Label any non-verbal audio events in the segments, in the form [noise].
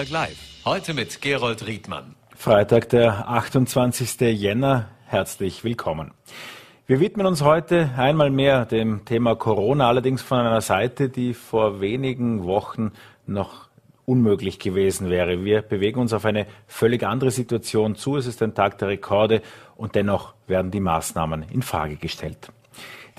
Vorarlberg Live. Heute mit Gerold Riedmann. Freitag, der 28. Jänner. Herzlich willkommen. Wir widmen uns heute einmal mehr dem Thema Corona, allerdings von einer Seite, die vor wenigen Wochen noch unmöglich gewesen wäre. Wir bewegen uns auf eine völlig andere Situation zu. Es ist ein Tag der Rekorde und dennoch werden die Maßnahmen in Frage gestellt.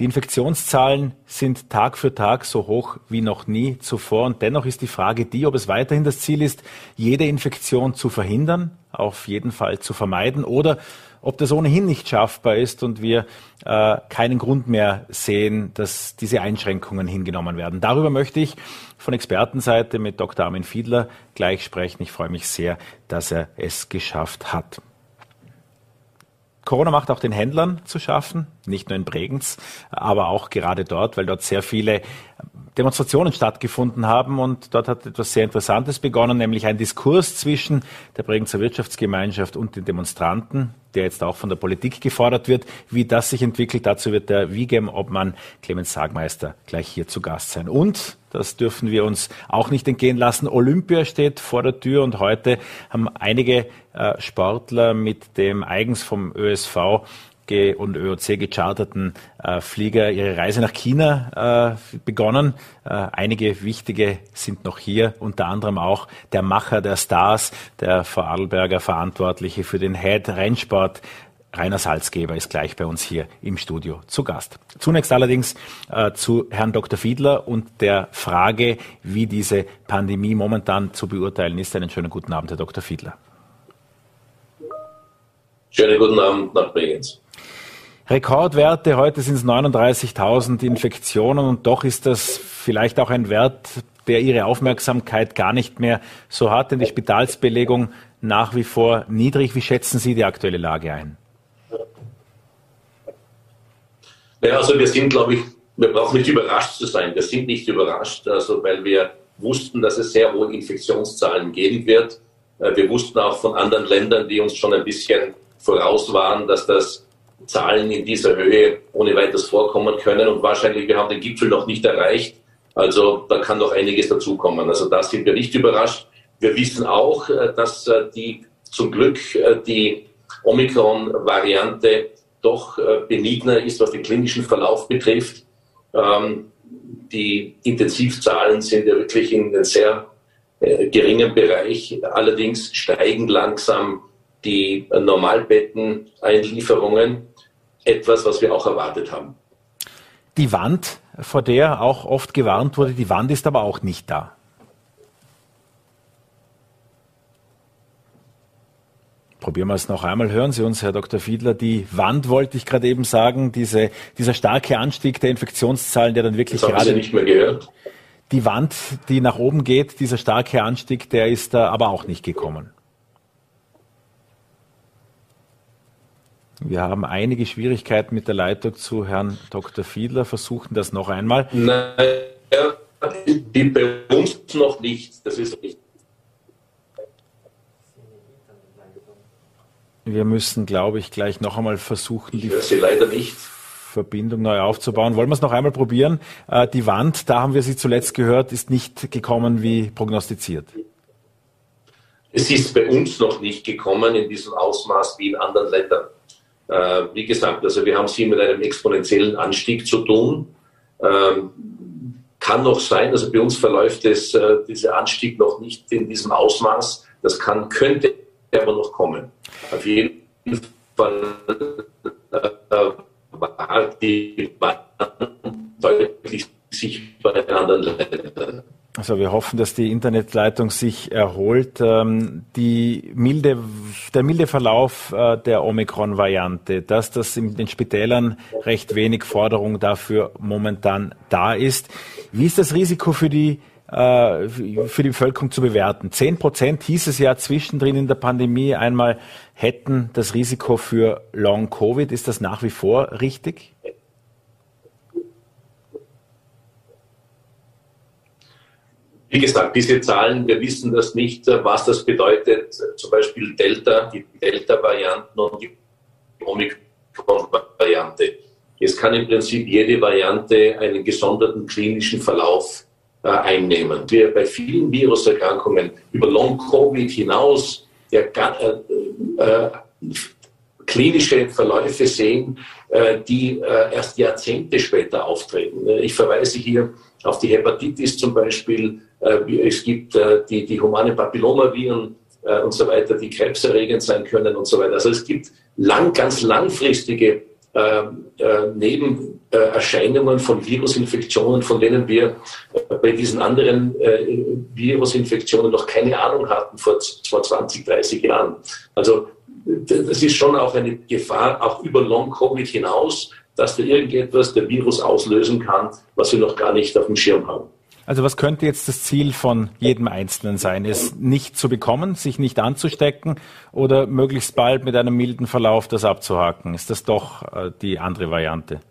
Die Infektionszahlen sind Tag für Tag so hoch wie noch nie zuvor. Und dennoch ist die Frage die, ob es weiterhin das Ziel ist, jede Infektion zu verhindern, auf jeden Fall zu vermeiden oder ob das ohnehin nicht schaffbar ist und wir äh, keinen Grund mehr sehen, dass diese Einschränkungen hingenommen werden. Darüber möchte ich von Expertenseite mit Dr. Armin Fiedler gleich sprechen. Ich freue mich sehr, dass er es geschafft hat. Corona macht auch den Händlern zu schaffen, nicht nur in Bregenz, aber auch gerade dort, weil dort sehr viele Demonstrationen stattgefunden haben und dort hat etwas sehr Interessantes begonnen, nämlich ein Diskurs zwischen der Bregenzer Wirtschaftsgemeinschaft und den Demonstranten, der jetzt auch von der Politik gefordert wird. Wie das sich entwickelt, dazu wird der Wigem-Obmann Clemens Sagmeister gleich hier zu Gast sein. Und das dürfen wir uns auch nicht entgehen lassen. Olympia steht vor der Tür und heute haben einige äh, Sportler mit dem eigens vom ÖSV und ÖOC gecharterten äh, Flieger ihre Reise nach China äh, begonnen. Äh, einige wichtige sind noch hier, unter anderem auch der Macher der Stars, der Vorarlberger Verantwortliche für den Head Rennsport. Rainer Salzgeber ist gleich bei uns hier im Studio zu Gast. Zunächst allerdings äh, zu Herrn Dr. Fiedler und der Frage, wie diese Pandemie momentan zu beurteilen ist. Einen schönen guten Abend, Herr Dr. Fiedler. Schönen guten Abend nach Bregenz. Rekordwerte, heute sind es 39.000 Infektionen und doch ist das vielleicht auch ein Wert, der Ihre Aufmerksamkeit gar nicht mehr so hat, denn die Spitalsbelegung nach wie vor niedrig. Wie schätzen Sie die aktuelle Lage ein? Naja, also wir sind, glaube ich, wir brauchen nicht überrascht zu sein. Wir sind nicht überrascht, also weil wir wussten, dass es sehr hohe Infektionszahlen geben wird. Äh, wir wussten auch von anderen Ländern, die uns schon ein bisschen voraus waren, dass das Zahlen in dieser Höhe ohne weiteres vorkommen können. Und wahrscheinlich, wir haben den Gipfel noch nicht erreicht. Also da kann noch einiges dazukommen. Also da sind wir nicht überrascht. Wir wissen auch, äh, dass äh, die zum Glück äh, die Omikron-Variante doch benigner ist, was den klinischen Verlauf betrifft. Ähm, die Intensivzahlen sind ja wirklich in einem sehr geringen Bereich. Allerdings steigen langsam die Normalbetten-Einlieferungen etwas, was wir auch erwartet haben. Die Wand, vor der auch oft gewarnt wurde, die Wand ist aber auch nicht da. Probieren wir es noch einmal. Hören Sie uns, Herr Dr. Fiedler. Die Wand wollte ich gerade eben sagen, diese, dieser starke Anstieg der Infektionszahlen, der dann wirklich das gerade. Sie nicht mehr gehört. Die Wand, die nach oben geht, dieser starke Anstieg, der ist da aber auch nicht gekommen. Wir haben einige Schwierigkeiten mit der Leitung zu Herrn Dr. Fiedler, versuchen das noch einmal. Nein, die bei uns noch nicht. Das ist nicht. Wir müssen, glaube ich, gleich noch einmal versuchen, die Sie leider nicht. Verbindung neu aufzubauen. Wollen wir es noch einmal probieren? Äh, die Wand, da haben wir sie zuletzt gehört, ist nicht gekommen wie prognostiziert. Es ist bei uns noch nicht gekommen in diesem Ausmaß wie in anderen Ländern. Äh, wie gesagt, also wir haben es hier mit einem exponentiellen Anstieg zu tun. Ähm, kann noch sein, also bei uns verläuft es, äh, dieser Anstieg noch nicht in diesem Ausmaß. Das kann, könnte aber noch kommen. Auf jeden Fall äh, war die Bahn deutlich anderen Ländern. Also wir hoffen, dass die Internetleitung sich erholt. Ähm, die milde, der milde Verlauf äh, der Omikron-Variante, dass das in den Spitälern recht wenig Forderung dafür momentan da ist. Wie ist das Risiko für die äh, für die Bevölkerung zu bewerten? Zehn Prozent hieß es ja zwischendrin in der Pandemie einmal hätten das Risiko für Long Covid. Ist das nach wie vor richtig? Wie gesagt, diese Zahlen, wir wissen das nicht, was das bedeutet. Zum Beispiel Delta, die Delta-Varianten und die Omikron-Variante. Es kann im Prinzip jede Variante einen gesonderten klinischen Verlauf äh, einnehmen. Wir bei vielen Viruserkrankungen über Long-Covid hinaus ja, äh, äh, klinische Verläufe sehen, äh, die äh, erst Jahrzehnte später auftreten. Ich verweise hier auf die Hepatitis zum Beispiel. Äh, es gibt die, die humane Papillomaviren und so weiter, die krebserregend sein können und so weiter. Also es gibt lang, ganz langfristige Nebenerscheinungen von Virusinfektionen, von denen wir bei diesen anderen Virusinfektionen noch keine Ahnung hatten vor, vor 20, 30 Jahren. Also das ist schon auch eine Gefahr, auch über Long-Covid hinaus, dass da irgendetwas der Virus auslösen kann, was wir noch gar nicht auf dem Schirm haben. Also was könnte jetzt das Ziel von jedem Einzelnen sein? Es nicht zu bekommen, sich nicht anzustecken oder möglichst bald mit einem milden Verlauf das abzuhaken? Ist das doch äh, die andere Variante?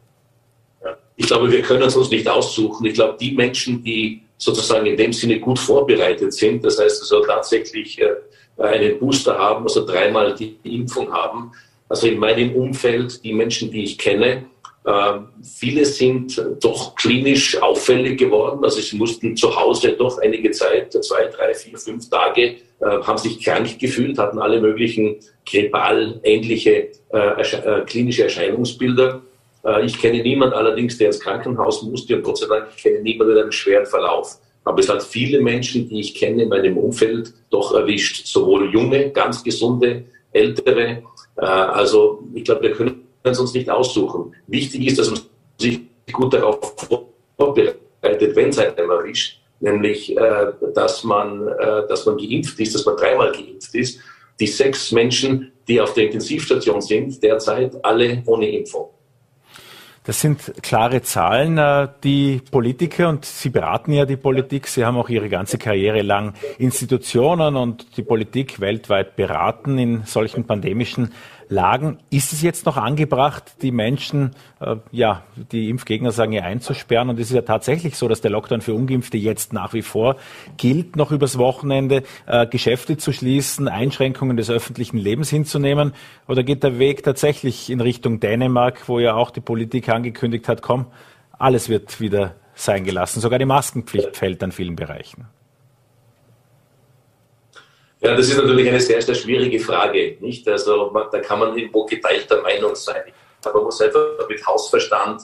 Ich glaube, wir können es uns nicht aussuchen. Ich glaube, die Menschen, die sozusagen in dem Sinne gut vorbereitet sind, das heißt also tatsächlich äh, einen Booster haben, also dreimal die Impfung haben. Also in meinem Umfeld, die Menschen, die ich kenne, äh, viele sind doch klinisch auffällig geworden. Also sie mussten zu Hause doch einige Zeit, zwei, drei, vier, fünf Tage, äh, haben sich krank gefühlt, hatten alle möglichen grippal ähnliche äh, äh, klinische Erscheinungsbilder. Ich kenne niemanden allerdings, der ins Krankenhaus musste und Gott sei Dank, ich kenne niemanden mit einem schweren Verlauf. Aber es hat viele Menschen, die ich kenne in meinem Umfeld, doch erwischt. Sowohl junge, ganz gesunde, ältere. Äh, also ich glaube, wir können es uns nicht aussuchen. Wichtig ist, dass man sich gut darauf vorbereitet, wenn es einem erwischt. Nämlich, äh, dass, man, äh, dass man geimpft ist, dass man dreimal geimpft ist. Die sechs Menschen, die auf der Intensivstation sind, derzeit alle ohne Impfung. Das sind klare Zahlen. Äh, die Politiker, und Sie beraten ja die Politik, Sie haben auch Ihre ganze Karriere lang Institutionen und die Politik weltweit beraten in solchen pandemischen Lagen. Ist es jetzt noch angebracht, die Menschen, äh, ja, die Impfgegner sagen ja einzusperren? Und es ist ja tatsächlich so, dass der Lockdown für Ungeimpfte jetzt nach wie vor gilt, noch übers Wochenende äh, Geschäfte zu schließen, Einschränkungen des öffentlichen Lebens hinzunehmen? Oder geht der Weg tatsächlich in Richtung Dänemark, wo ja auch die Politik angekündigt hat, komm, alles wird wieder sein gelassen. Sogar die Maskenpflicht fällt an vielen Bereichen. Ja, das ist natürlich eine sehr, sehr schwierige Frage. Nicht? Also da kann man irgendwo geteilter Meinung sein. Aber man muss einfach mit Hausverstand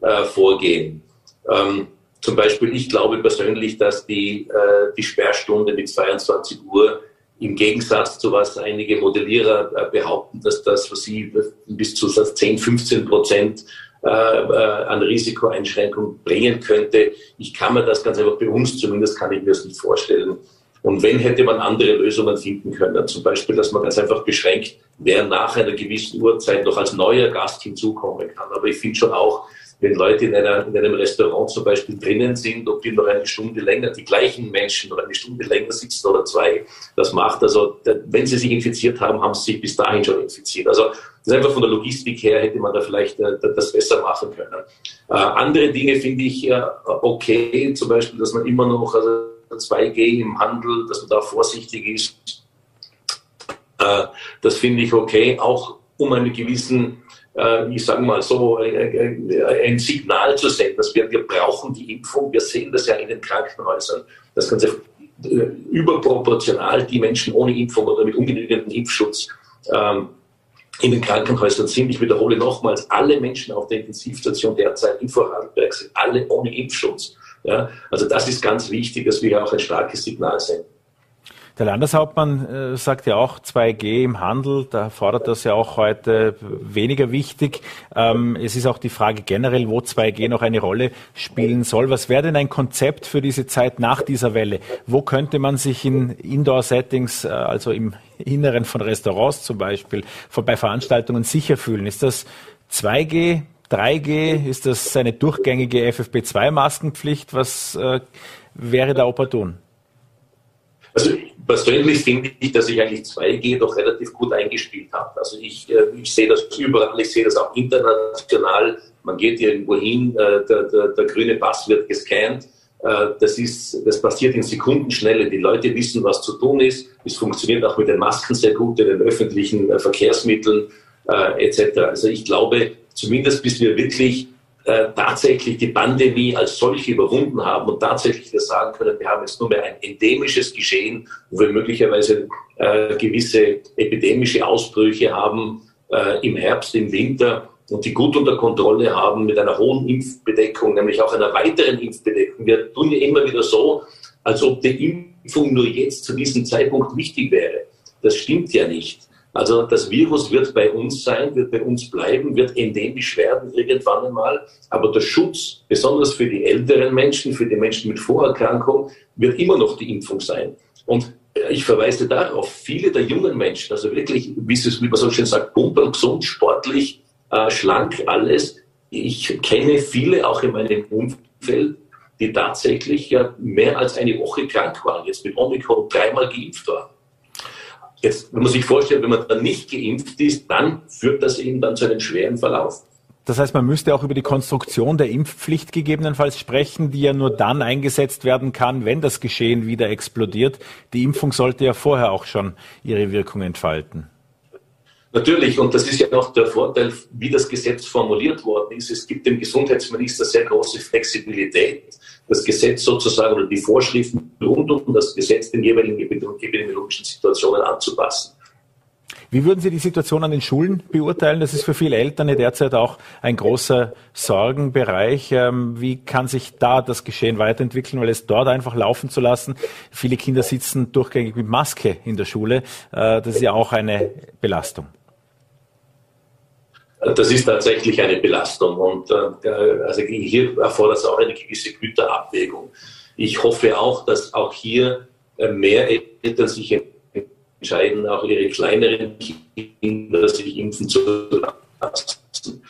äh, vorgehen. Ähm, zum Beispiel, ich glaube persönlich, dass die, äh, die Sperrstunde mit 22 Uhr im Gegensatz zu was einige Modellierer äh, behaupten, dass das, was sie bis zu 10, 15 Prozent äh, äh, an Risikoeinschränkung bringen könnte. Ich kann mir das ganz einfach bei uns zumindest kann ich mir das nicht vorstellen. Und wenn, hätte man andere Lösungen finden können. Zum Beispiel, dass man ganz einfach beschränkt, wer nach einer gewissen Uhrzeit noch als neuer Gast hinzukommen kann. Aber ich finde schon auch, wenn Leute in, einer, in einem Restaurant zum Beispiel drinnen sind, ob die noch eine Stunde länger, die gleichen Menschen noch eine Stunde länger sitzen oder zwei, das macht, also wenn sie sich infiziert haben, haben sie sich bis dahin schon infiziert. Also das ist einfach von der Logistik her hätte man da vielleicht äh, das besser machen können. Äh, andere Dinge finde ich äh, okay, zum Beispiel, dass man immer noch also 2G im Handel, dass man da vorsichtig ist. Äh, das finde ich okay, auch um einen gewissen, äh, ich sage mal so, ein Signal zu senden, dass wir, wir brauchen die Impfung. Wir sehen das ja in den Krankenhäusern. Das Ganze äh, überproportional die Menschen ohne Impfung oder mit ungenügendem Impfschutz ähm, in den Krankenhäusern sind. Ich wiederhole nochmals, alle Menschen auf der Intensivstation derzeit in Vorarlberg sind alle ohne Impfschutz. Ja, also das ist ganz wichtig, dass wir auch ein starkes Signal senden. Der Landeshauptmann äh, sagt ja auch 2G im Handel, da fordert das ja auch heute weniger wichtig. Ähm, es ist auch die Frage generell, wo 2G noch eine Rolle spielen soll. Was wäre denn ein Konzept für diese Zeit nach dieser Welle? Wo könnte man sich in Indoor-Settings, äh, also im Inneren von Restaurants zum Beispiel, bei Veranstaltungen sicher fühlen? Ist das 2G, 3G? Ist das eine durchgängige FFP2-Maskenpflicht? Was äh, wäre da opportun? Also persönlich finde ich, dass ich eigentlich 2G doch relativ gut eingespielt habe. Also ich, äh, ich sehe das überall, ich sehe das auch international. Man geht irgendwo hin, äh, der, der, der grüne Pass wird gescannt. Äh, das, ist, das passiert in Sekundenschnelle. Die Leute wissen, was zu tun ist. Es funktioniert auch mit den Masken sehr gut, in den öffentlichen Verkehrsmitteln etc. Also ich glaube, zumindest bis wir wirklich äh, tatsächlich die Pandemie als solche überwunden haben und tatsächlich wir sagen können, wir haben jetzt nur mehr ein endemisches Geschehen, wo wir möglicherweise äh, gewisse epidemische Ausbrüche haben äh, im Herbst, im Winter und die gut unter Kontrolle haben mit einer hohen Impfbedeckung, nämlich auch einer weiteren Impfbedeckung. Wir tun ja immer wieder so, als ob die Impfung nur jetzt zu diesem Zeitpunkt wichtig wäre. Das stimmt ja nicht. Also das Virus wird bei uns sein, wird bei uns bleiben, wird endemisch werden irgendwann einmal. Aber der Schutz, besonders für die älteren Menschen, für die Menschen mit Vorerkrankung, wird immer noch die Impfung sein. Und ich verweise darauf, viele der jungen Menschen, also wirklich, wie, es, wie man so schön sagt, pumperl, gesund, sportlich, äh, schlank, alles. Ich kenne viele auch in meinem Umfeld, die tatsächlich ja mehr als eine Woche krank waren, jetzt mit Omikron dreimal geimpft waren. Jetzt, wenn man sich vorstellt, wenn man dann nicht geimpft ist, dann führt das eben dann zu einem schweren Verlauf. Das heißt, man müsste auch über die Konstruktion der Impfpflicht gegebenenfalls sprechen, die ja nur dann eingesetzt werden kann, wenn das Geschehen wieder explodiert. Die Impfung sollte ja vorher auch schon ihre Wirkung entfalten. Natürlich, und das ist ja auch der Vorteil, wie das Gesetz formuliert worden ist. Es gibt dem Gesundheitsminister sehr große Flexibilität, das Gesetz sozusagen oder die Vorschriften rund um das Gesetz den jeweiligen epidemiologischen Situationen anzupassen. Wie würden Sie die Situation an den Schulen beurteilen? Das ist für viele Eltern derzeit auch ein großer Sorgenbereich. Ähm, wie kann sich da das Geschehen weiterentwickeln, weil es dort einfach laufen zu lassen? Viele Kinder sitzen durchgängig mit Maske in der Schule. Äh, das ist ja auch eine Belastung. Das ist tatsächlich eine Belastung und äh, also hier erfordert es auch eine gewisse Güterabwägung. Ich hoffe auch, dass auch hier äh, mehr Eltern sich entscheiden, auch ihre kleineren Kinder sich impfen zu lassen.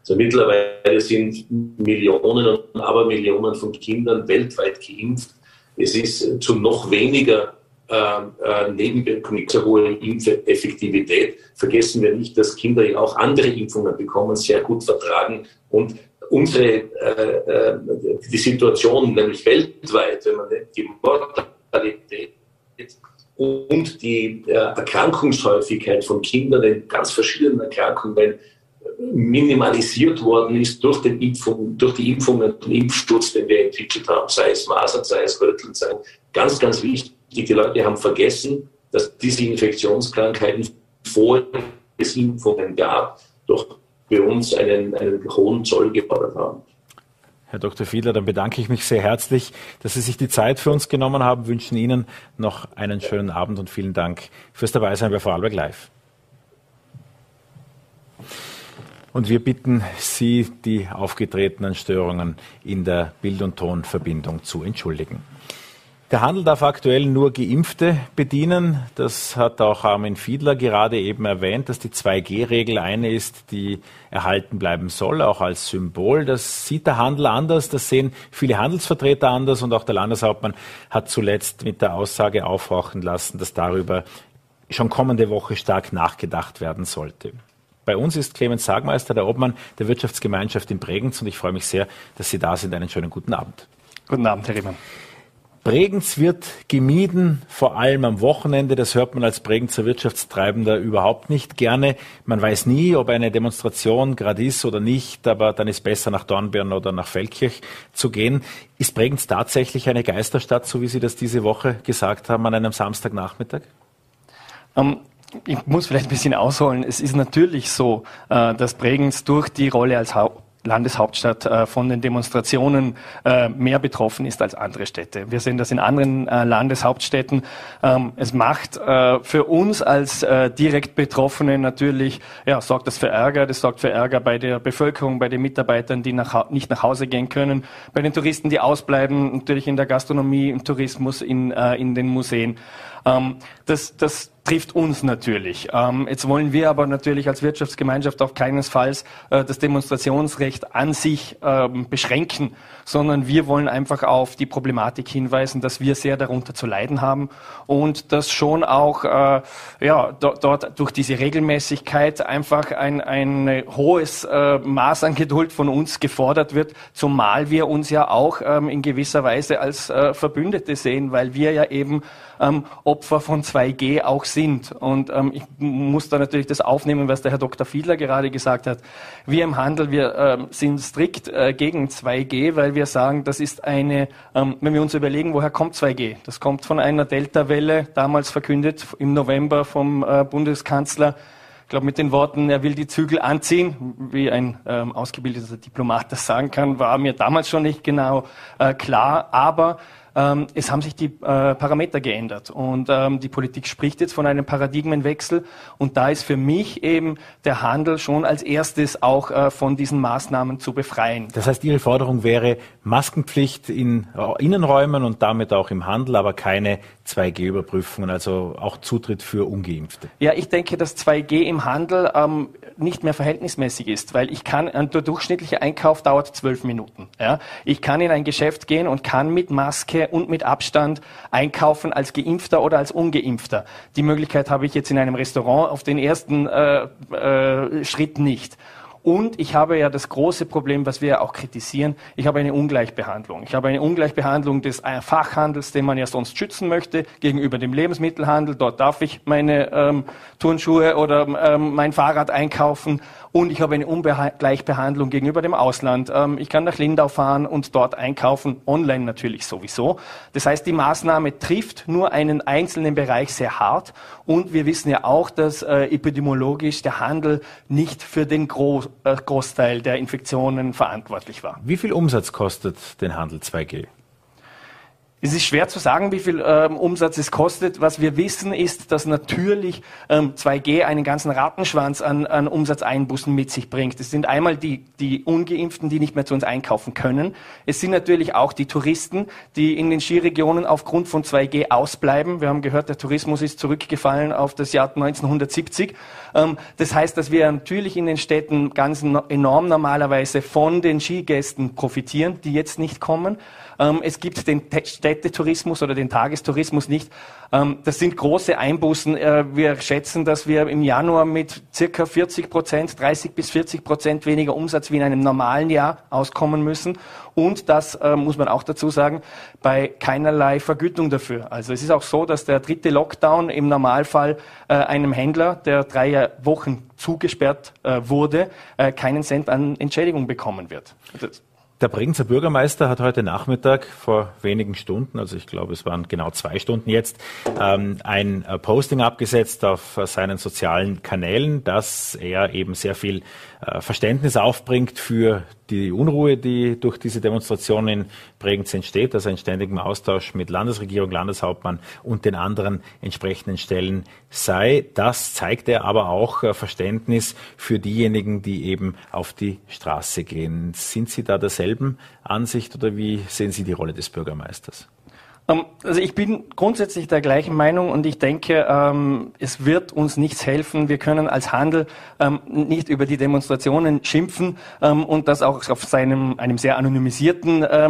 Also mittlerweile sind Millionen und Abermillionen von Kindern weltweit geimpft. Es ist zu noch weniger äh, Nebenwirkungen, hohe Impfeffektivität. Vergessen wir nicht, dass Kinder auch andere Impfungen bekommen, sehr gut vertragen und unsere äh, äh, die Situation, nämlich weltweit, wenn man die Mortalität und die äh, Erkrankungshäufigkeit von Kindern in ganz verschiedenen Erkrankungen minimalisiert worden ist durch, den Impfung, durch die Impfungen und Impfschutz, den wir entwickelt haben, sei es Masern, sei es Röteln, sei ganz, ganz wichtig die Leute haben vergessen, dass diese Infektionskrankheiten vor es Impfungen gab, doch bei uns einen, einen hohen Zoll gefordert haben. Herr Dr. Fiedler, dann bedanke ich mich sehr herzlich, dass Sie sich die Zeit für uns genommen haben, wünschen Ihnen noch einen schönen Abend und vielen Dank fürs Dabeisein bei Vorarlberg Live. Und wir bitten Sie, die aufgetretenen Störungen in der Bild- und Tonverbindung zu entschuldigen. Der Handel darf aktuell nur Geimpfte bedienen. Das hat auch Armin Fiedler gerade eben erwähnt, dass die 2G-Regel eine ist, die erhalten bleiben soll, auch als Symbol. Das sieht der Handel anders, das sehen viele Handelsvertreter anders und auch der Landeshauptmann hat zuletzt mit der Aussage aufhorchen lassen, dass darüber schon kommende Woche stark nachgedacht werden sollte. Bei uns ist Clemens Sagmeister, der Obmann der Wirtschaftsgemeinschaft in Bregenz und ich freue mich sehr, dass Sie da sind. Einen schönen guten Abend. Guten Abend, Herr Riemann. Bregenz wird gemieden, vor allem am Wochenende. Das hört man als Bregenzer Wirtschaftstreibender überhaupt nicht gerne. Man weiß nie, ob eine Demonstration gerade ist oder nicht, aber dann ist besser nach Dornbirn oder nach Feldkirch zu gehen. Ist Bregenz tatsächlich eine Geisterstadt, so wie Sie das diese Woche gesagt haben, an einem Samstagnachmittag? Um ähm, ich muss vielleicht ein bisschen ausholen. Es ist natürlich so, äh, dass Bregenz durch die Rolle als Landeshauptstadt äh, von den Demonstrationen äh, mehr betroffen ist als andere Städte. Wir sehen das in anderen äh, Landeshauptstädten. Ähm, es macht für uns als direkt Betroffene natürlich, ja, sorgt das für Ärger. Das sorgt für Ärger bei der Bevölkerung, bei den Mitarbeitern, die nach, nicht nach Hause gehen können, bei den Touristen, die ausbleiben, natürlich in der Gastronomie, im Tourismus, in, in den Museen. Ähm, das, das trifft uns natürlich. Ähm, jetzt wollen wir aber natürlich als Wirtschaftsgemeinschaft auch keinesfalls äh, das Demonstrationsrecht an sich ähm, beschränken, sondern wir wollen einfach auf die Problematik hinweisen, dass wir sehr darunter zu leiden haben und dass schon auch äh, ja, do, dort durch diese Regelmäßigkeit einfach ein, ein hohes äh, Maß an Geduld von uns gefordert wird, zumal wir uns ja auch ähm, in gewisser Weise als äh, Verbündete sehen, weil wir ja eben ähm, Opfer von 2G auch sind. Und ähm, ich muss da natürlich das aufnehmen, was der Herr Dr. Fiedler gerade gesagt hat. Wir im Handel, wir ähm, sind strikt äh, gegen 2G, weil wir sagen, das ist eine, ähm, wenn wir uns überlegen, woher kommt 2G? Das kommt von einer Delta-Welle, damals verkündet im November vom äh, Bundeskanzler ich glaube, mit den Worten, er will die Zügel anziehen, wie ein ähm, ausgebildeter Diplomat das sagen kann, war mir damals schon nicht genau äh, klar. Aber ähm, es haben sich die äh, Parameter geändert und ähm, die Politik spricht jetzt von einem Paradigmenwechsel und da ist für mich eben der Handel schon als erstes auch äh, von diesen Maßnahmen zu befreien. Das heißt, Ihre Forderung wäre Maskenpflicht in äh, Innenräumen und damit auch im Handel, aber keine 2G-Überprüfungen, also auch Zutritt für Ungeimpfte. Ja, ich denke, dass 2G im Handel ähm, nicht mehr verhältnismäßig ist, weil ich kann, der durchschnittliche Einkauf dauert zwölf Minuten. Ja? Ich kann in ein Geschäft gehen und kann mit Maske und mit Abstand einkaufen als Geimpfter oder als Ungeimpfter. Die Möglichkeit habe ich jetzt in einem Restaurant auf den ersten äh, äh, Schritt nicht. Und ich habe ja das große Problem, was wir ja auch kritisieren, ich habe eine Ungleichbehandlung. Ich habe eine Ungleichbehandlung des äh, Fachhandels, den man ja sonst schützen möchte, gegenüber dem Lebensmittelhandel. Dort darf ich meine ähm, Turnschuhe oder ähm, mein Fahrrad einkaufen und ich habe eine Ungleichbehandlung gegenüber dem Ausland. Ähm, ich kann nach Lindau fahren und dort einkaufen, online natürlich sowieso. Das heißt, die Maßnahme trifft nur einen einzelnen Bereich sehr hart. Und wir wissen ja auch, dass äh, epidemiologisch der Handel nicht für den Groß, Großteil der Infektionen verantwortlich war. Wie viel Umsatz kostet den Handel 2G? Es ist schwer zu sagen, wie viel ähm, Umsatz es kostet. Was wir wissen, ist, dass natürlich ähm, 2G einen ganzen Rattenschwanz an, an Umsatzeinbußen mit sich bringt. Es sind einmal die, die Ungeimpften, die nicht mehr zu uns einkaufen können. Es sind natürlich auch die Touristen, die in den Skiregionen aufgrund von 2G ausbleiben. Wir haben gehört, der Tourismus ist zurückgefallen auf das Jahr 1970. Ähm, das heißt, dass wir natürlich in den Städten ganz enorm normalerweise von den Skigästen profitieren, die jetzt nicht kommen. Ähm, es gibt den Städtetourismus oder den Tagestourismus nicht. Ähm, das sind große Einbußen. Äh, wir schätzen, dass wir im Januar mit circa 40 Prozent, 30 bis 40 Prozent weniger Umsatz wie in einem normalen Jahr auskommen müssen. Und das äh, muss man auch dazu sagen, bei keinerlei Vergütung dafür. Also es ist auch so, dass der dritte Lockdown im Normalfall äh, einem Händler, der drei Wochen zugesperrt wurde, keinen Cent an Entschädigung bekommen wird. Der Bregenzer Bürgermeister hat heute Nachmittag vor wenigen Stunden, also ich glaube es waren genau zwei Stunden jetzt, ähm, ein äh, Posting abgesetzt auf äh, seinen sozialen Kanälen, dass er eben sehr viel äh, Verständnis aufbringt für die Unruhe, die durch diese Demonstration in Bregenz entsteht, also einen ständigen Austausch mit Landesregierung, Landeshauptmann und den anderen entsprechenden Stellen sei. Das zeigt er aber auch Verständnis für diejenigen, die eben auf die Straße gehen. Sind Sie da derselben Ansicht oder wie sehen Sie die Rolle des Bürgermeisters? Ähm, also ich bin grundsätzlich der gleichen Meinung und ich denke, ähm, es wird uns nichts helfen. Wir können als Handel ähm, nicht über die Demonstrationen schimpfen und das auch auf seinem einem sehr anonymisierten äh,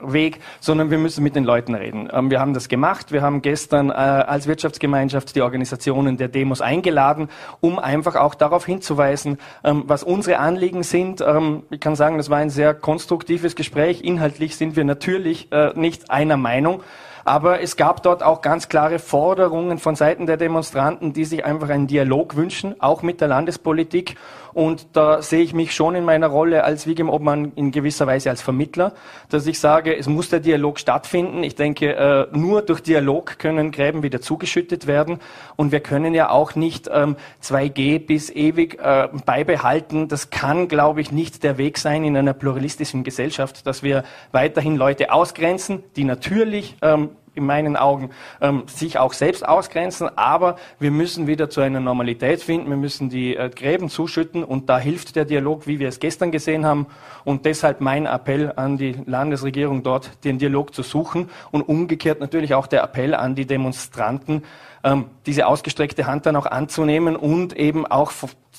Weg, sondern wir müssen mit den Leuten reden. wir haben das gemacht. Wir haben gestern äh, als Wirtschaftsgemeinschaft die Organisationen der Demos eingeladen, um einfach auch darauf hinzuweisen, was unsere Anliegen sind. ich kann sagen, das war ein sehr konstruktives Gespräch. Inhaltlich sind wir natürlich äh, nicht einer Meinung. Meinung. Aber es gab dort auch ganz klare Forderungen von Seiten der Demonstranten, die sich einfach einen Dialog wünschen, auch mit der Landespolitik. Und da sehe ich mich schon in meiner Rolle als Wigem Obmann in gewisser Weise als Vermittler, dass ich sage, es muss der Dialog stattfinden. Ich denke, äh, nur durch Dialog können Gräben wieder zugeschüttet werden. Und wir können ja auch nicht 2G ähm, bis ewig äh, beibehalten. Das kann, glaube ich, nicht der Weg sein in einer pluralistischen Gesellschaft, dass wir weiterhin Leute ausgrenzen, die natürlich ähm, in meinen Augen ähm, sich auch selbst ausgrenzen, aber wir müssen wieder zu einer Normalität finden, wir müssen die äh, Gräben zuschütten. Und da hilft der Dialog, wie wir es gestern gesehen haben. Und deshalb mein Appell an die Landesregierung dort, den Dialog zu suchen. Und umgekehrt natürlich auch der Appell an die Demonstranten, ähm, diese ausgestreckte Hand dann auch anzunehmen und eben auch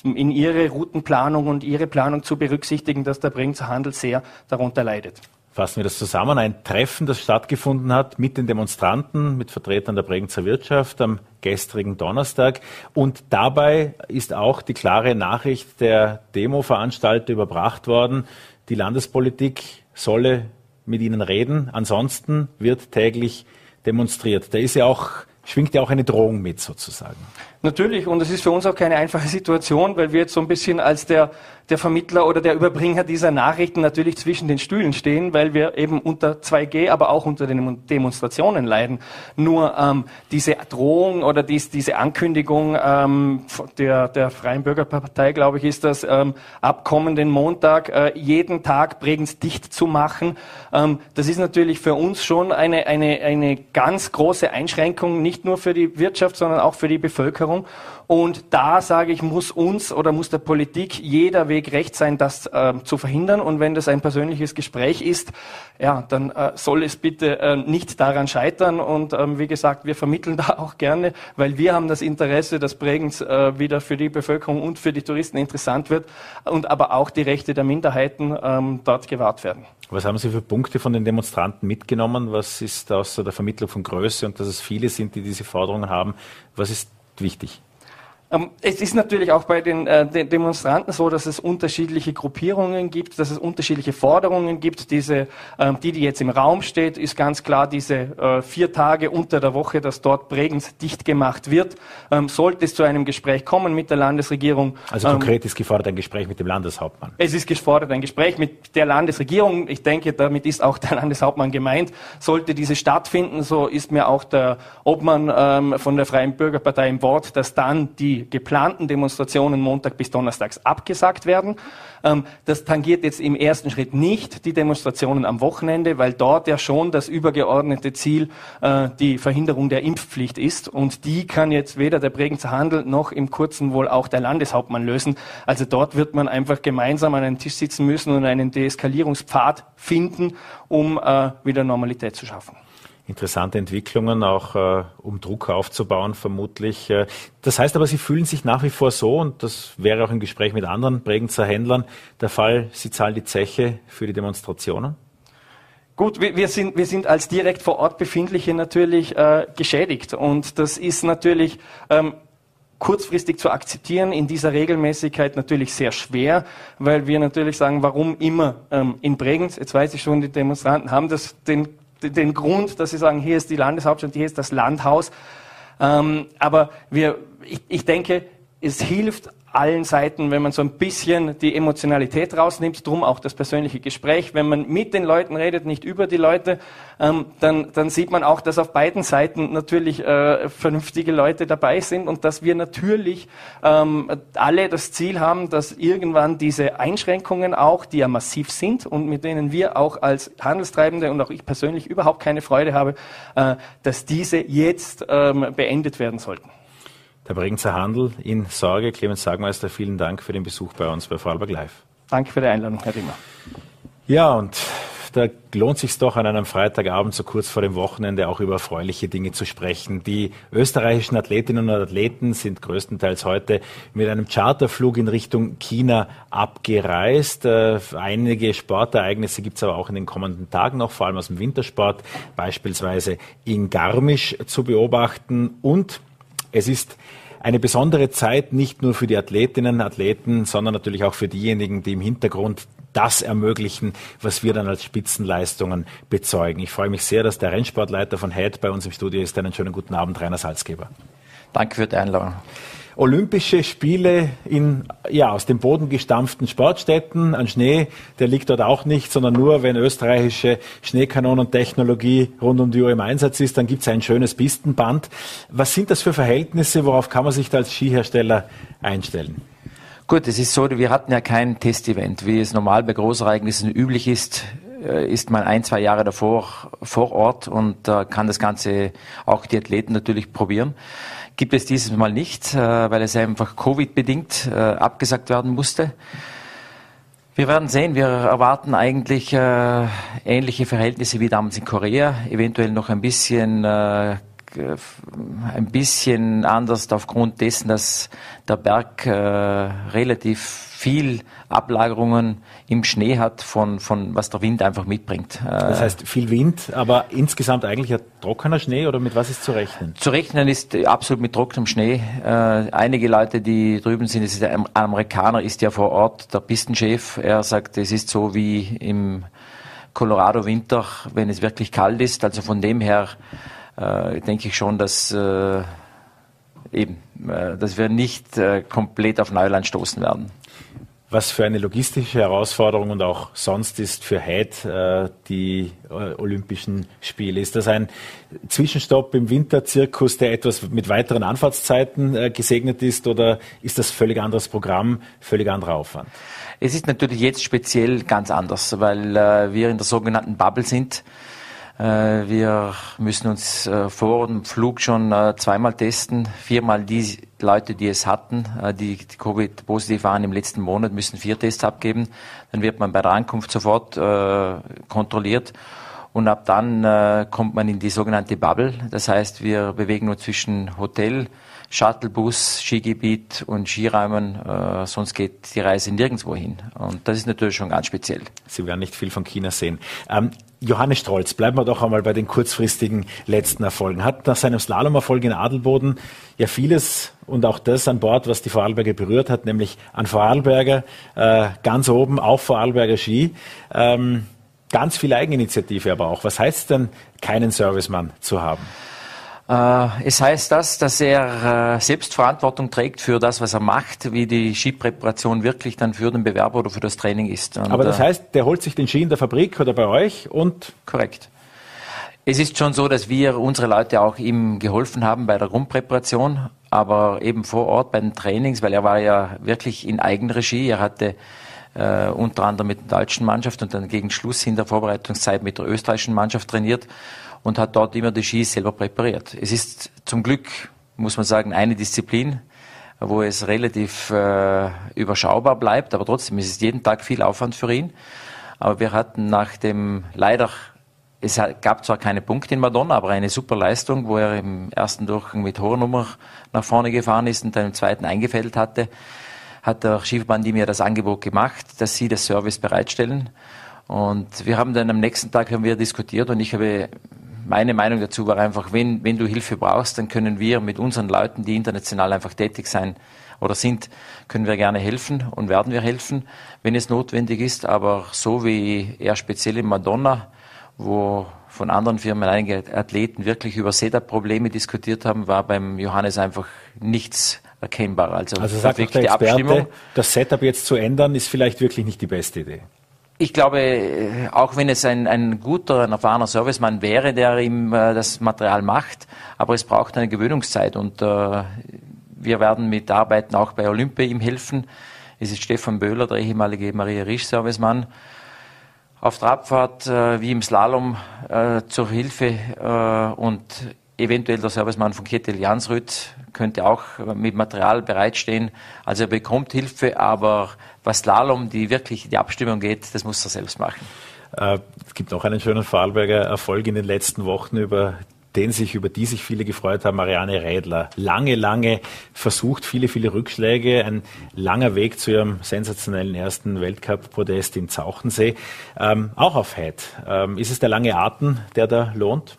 in ihre Routenplanung und ihre Planung zu berücksichtigen, dass der Bringzer Handel sehr darunter leidet. Fassen wir das zusammen. Ein Treffen, das stattgefunden hat mit den Demonstranten, mit Vertretern der Bregenzer Wirtschaft am gestrigen Donnerstag. Und dabei ist auch die klare Nachricht der Demo-Veranstalter überbracht worden. Die Landespolitik solle mit ihnen reden. Ansonsten wird täglich demonstriert. Da ist ja auch schwingt ja auch eine Drohung mit sozusagen. Natürlich, und es ist für uns auch keine einfache Situation, weil wir jetzt so ein bisschen als der, der Vermittler oder der Überbringer dieser Nachrichten natürlich zwischen den Stühlen stehen, weil wir eben unter 2G, aber auch unter den Demonstrationen leiden. Nur ähm, diese Drohung oder dies, diese Ankündigung ähm, der, der Freien Bürgerpartei, glaube ich, ist das, ähm, ab kommenden Montag äh, jeden Tag Bregenz dicht zu machen, ähm, das ist natürlich für uns schon eine, eine, eine ganz große Einschränkung, nicht nur für die Wirtschaft, sondern auch für die Bevölkerung. Und da sage ich, muss uns oder muss der Politik jeder Weg recht sein, das äh, zu verhindern. Und wenn das ein persönliches Gespräch ist, ja, dann äh, soll es bitte äh, nicht daran scheitern. Und ähm, wie gesagt, wir vermitteln [laughs] da auch gerne, weil wir haben das Interesse, dass Bregenz äh, wieder für die Bevölkerung und für die Touristen interessant wird und aber auch die Rechte der Minderheiten ähm, dort gewahrt werden. Was haben Sie für Punkte von den Demonstranten mitgenommen? Was ist außer der Vermittlung von Größe und dass es viele sind, die diese Forderungen haben? Was ist wichtig? Ähm, es ist natürlich auch bei den, äh, Demonstranten so, dass es unterschiedliche Gruppierungen gibt, dass es unterschiedliche Forderungen gibt. Diese, ähm, die, die jetzt im Raum steht, ist ganz klar diese äh, vier Tage unter der Woche, dass dort Bregenz dicht gemacht wird. Ähm, sollte es zu einem Gespräch kommen mit der Landesregierung. Also konkret ist gefordert ein Gespräch mit dem Landeshauptmann. Es ist gefordert ein Gespräch mit der Landesregierung. Ich denke, damit ist auch der Landeshauptmann gemeint. Sollte diese stattfinden, so ist mir auch der Obmann von der Freien Bürgerpartei im Wort, dass dann die geplanten Demonstrationen Montag bis Donnerstags abgesagt werden. Ähm, das tangiert jetzt im ersten Schritt nicht die Demonstrationen am Wochenende, weil dort ja schon das übergeordnete Ziel äh, die Verhinderung der Impfpflicht ist. Und die kann jetzt weder der Bregenzer Handel noch im kurzen wohl auch der Landeshauptmann lösen. Also dort wird man einfach gemeinsam an einen Tisch sitzen müssen und einen Deeskalierungspfad finden, um äh, wieder Normalität zu schaffen interessante Entwicklungen, auch äh, um Druck aufzubauen, vermutlich. Äh, das heißt aber, Sie fühlen sich nach wie vor so, und das wäre auch im Gespräch mit anderen Bregenzer Händlern der Fall, Sie zahlen die Zeche für die Demonstrationen? Gut, wir sind, wir sind als direkt vor Ort Befindliche natürlich äh, geschädigt. Und das ist natürlich ähm, kurzfristig zu akzeptieren, in dieser Regelmäßigkeit natürlich sehr schwer, weil wir natürlich sagen, warum immer ähm, in Bregenz, jetzt weiß ich schon, die Demonstranten haben das den den Grund, dass sie sagen, hier ist die Landeshauptstadt, hier ist das Landhaus. Ähm, aber wir, ich, ich denke, es hilft allen Seiten, wenn man so ein bisschen die Emotionalität rausnimmt, drum auch das persönliche Gespräch. Wenn man mit den Leuten redet, nicht über die Leute, ähm, dann, dann sieht man auch, dass auf beiden Seiten natürlich äh, vernünftige Leute dabei sind und dass wir natürlich ähm, alle das Ziel haben, dass irgendwann diese Einschränkungen auch, die ja massiv sind und mit denen wir auch als Handelstreibende und auch ich persönlich überhaupt keine Freude habe, äh, dass diese jetzt ähm, beendet werden sollten. Der Bregenzer Handel in Sorge. Clemens Sagmeister, vielen Dank für den Besuch bei uns bei Vorarlberg Live. Danke für die Einladung, Herr Rimmer. Ja, und da lohnt sich doch an einem Freitagabend so kurz vor dem Wochenende auch über erfreuliche Dinge zu sprechen. Die österreichischen Athletinnen und Athleten sind größtenteils heute mit einem Charterflug in Richtung China abgereist. Äh, einige Sportereignisse gibt es aber auch in den kommenden Tagen noch, vor allem aus dem Wintersport, beispielsweise in Garmisch zu beobachten. Und es ist eine besondere Zeit nicht nur für die Athletinnen, Athleten, sondern natürlich auch für diejenigen, die im Hintergrund das ermöglichen, was wir dann als Spitzenleistungen bezeugen. Ich freue mich sehr, dass der Rennsportleiter von Head bei uns im Studio ist. Einen schönen guten Abend, Rainer Salzgeber. Danke für die Einladung. Olympische Spiele in ja, aus dem Boden gestampften Sportstätten. An Schnee, der liegt dort auch nicht, sondern nur, wenn österreichische Schneekanonentechnologie rund um die Uhr im Einsatz ist, dann gibt es ein schönes Pistenband. Was sind das für Verhältnisse? Worauf kann man sich da als Skihersteller einstellen? Gut, es ist so, wir hatten ja kein Testevent, wie es normal bei Großereignissen üblich ist äh, ist man ein, zwei Jahre davor vor Ort und kann das Ganze auch die Athleten natürlich probieren gibt es dieses Mal nicht, äh, weil es einfach Covid-bedingt äh, abgesagt werden musste. Wir werden sehen, wir erwarten eigentlich äh, ähnliche Verhältnisse wie damals in Korea, eventuell noch ein bisschen ein bisschen anders aufgrund dessen, dass der Berg äh, relativ viel Ablagerungen im Schnee hat von, von was der Wind einfach mitbringt. Das heißt viel Wind, aber insgesamt eigentlich ein trockener Schnee oder mit was ist zu rechnen? Zu rechnen ist absolut mit trockenem Schnee. Äh, einige Leute, die drüben sind, es ist der Amerikaner, ist ja vor Ort der Pistenchef. Er sagt, es ist so wie im Colorado Winter, wenn es wirklich kalt ist. Also von dem her äh, denke ich schon, dass äh, eben, äh, dass wir nicht äh, komplett auf Neuland stoßen werden. Was für eine logistische Herausforderung und auch sonst ist für Heid äh, die äh, Olympischen Spiele. Ist das ein Zwischenstopp im Winterzirkus, der etwas mit weiteren Anfahrtszeiten gesegnet ist oder ist das völlig anderes Programm, völlig anderer Aufwand? Es ist natürlich jetzt speziell ganz anders, weil wir in der sogenannten Bubble sind. Äh, wir müssen uns äh, vor dem Flug schon äh, zweimal testen. Viermal die Leute, die es hatten, die Covid-positiv waren im letzten Monat, müssen vier Tests abgeben. Dann wird man bei der Ankunft sofort kontrolliert. Und ab dann kommt man in die sogenannte Bubble. Das heißt, wir bewegen uns zwischen Hotel, Shuttlebus, Skigebiet und Skiräumen, äh, sonst geht die Reise nirgendwo hin. Und das ist natürlich schon ganz speziell. Sie werden nicht viel von China sehen. Ähm, Johannes Strolz, bleiben wir doch einmal bei den kurzfristigen letzten Erfolgen. Hat nach seinem Slalomerfolg in Adelboden ja vieles und auch das an Bord, was die Vorarlberger berührt hat, nämlich an Vorarlberger, äh, ganz oben auf Vorarlberger Ski. Ähm, ganz viel Eigeninitiative aber auch. Was heißt denn, keinen Servicemann zu haben? Äh, es heißt das, dass er äh, selbst Verantwortung trägt für das, was er macht, wie die Skipräparation wirklich dann für den Bewerber oder für das Training ist. Und Aber das äh, heißt, der holt sich den Ski in der Fabrik oder bei euch und... Korrekt. Es ist schon so, dass wir unsere Leute auch ihm geholfen haben bei der Grundpräparation, aber eben vor Ort bei den Trainings, weil er war ja wirklich in Eigenregie. Er hatte äh, unter anderem mit der deutschen Mannschaft und dann gegen Schluss in der Vorbereitungszeit mit der österreichischen Mannschaft trainiert und hat dort immer die Skis selber präpariert. Es ist zum Glück, muss man sagen, eine Disziplin, wo es relativ äh, überschaubar bleibt, aber trotzdem ist es jeden Tag viel Aufwand für ihn. Aber wir hatten nach dem leider es gab zwar keine Punkte in Madonna, aber eine super Leistung, wo er im ersten Durchgang mit hoher Nummer nach vorne gefahren ist und dann im zweiten eingefädelt hatte, hat der Skiverband ihm ja das Angebot gemacht, dass sie das Service bereitstellen. Und wir haben dann am nächsten Tag haben wir diskutiert und ich habe meine Meinung dazu war einfach, wenn, wenn du Hilfe brauchst, dann können wir mit unseren Leuten, die international einfach tätig sein oder sind, können wir gerne helfen und werden wir helfen, wenn es notwendig ist. Aber so wie er speziell in Madonna, wo von anderen Firmen einige Athleten wirklich über Setup-Probleme diskutiert haben, war beim Johannes einfach nichts erkennbar. Also, also sagt der Experte, das Setup jetzt zu ändern, ist vielleicht wirklich nicht die beste Idee. Ich glaube, äh, auch wenn es ein, ein guter, ein erfahrener Servicemann wäre, der ihm äh, das Material macht, aber es braucht eine Gewöhnungszeit und äh, wir werden mit Arbeiten auch bei Olympia ihm helfen. Es ist Stefan Böhler, der ehemalige Maria Risch Servicemann, auf der Abfahrt äh, wie im Slalom äh, zur Hilfe äh, und eventuell der Servicemann von Ketil Jansrud könnte auch mit Material bereitstehen. Also er bekommt Hilfe, aber was Slalom, die wirklich die Abstimmung geht, das muss er selbst machen. Äh, es gibt auch einen schönen Vorarlberger Erfolg in den letzten Wochen, über den sich, über die sich viele gefreut haben, Marianne Reidler. Lange, lange versucht, viele, viele Rückschläge, ein langer Weg zu ihrem sensationellen ersten Weltcup-Podest im Zauchensee, ähm, auch auf Head. Ähm, ist es der lange Atem, der da lohnt?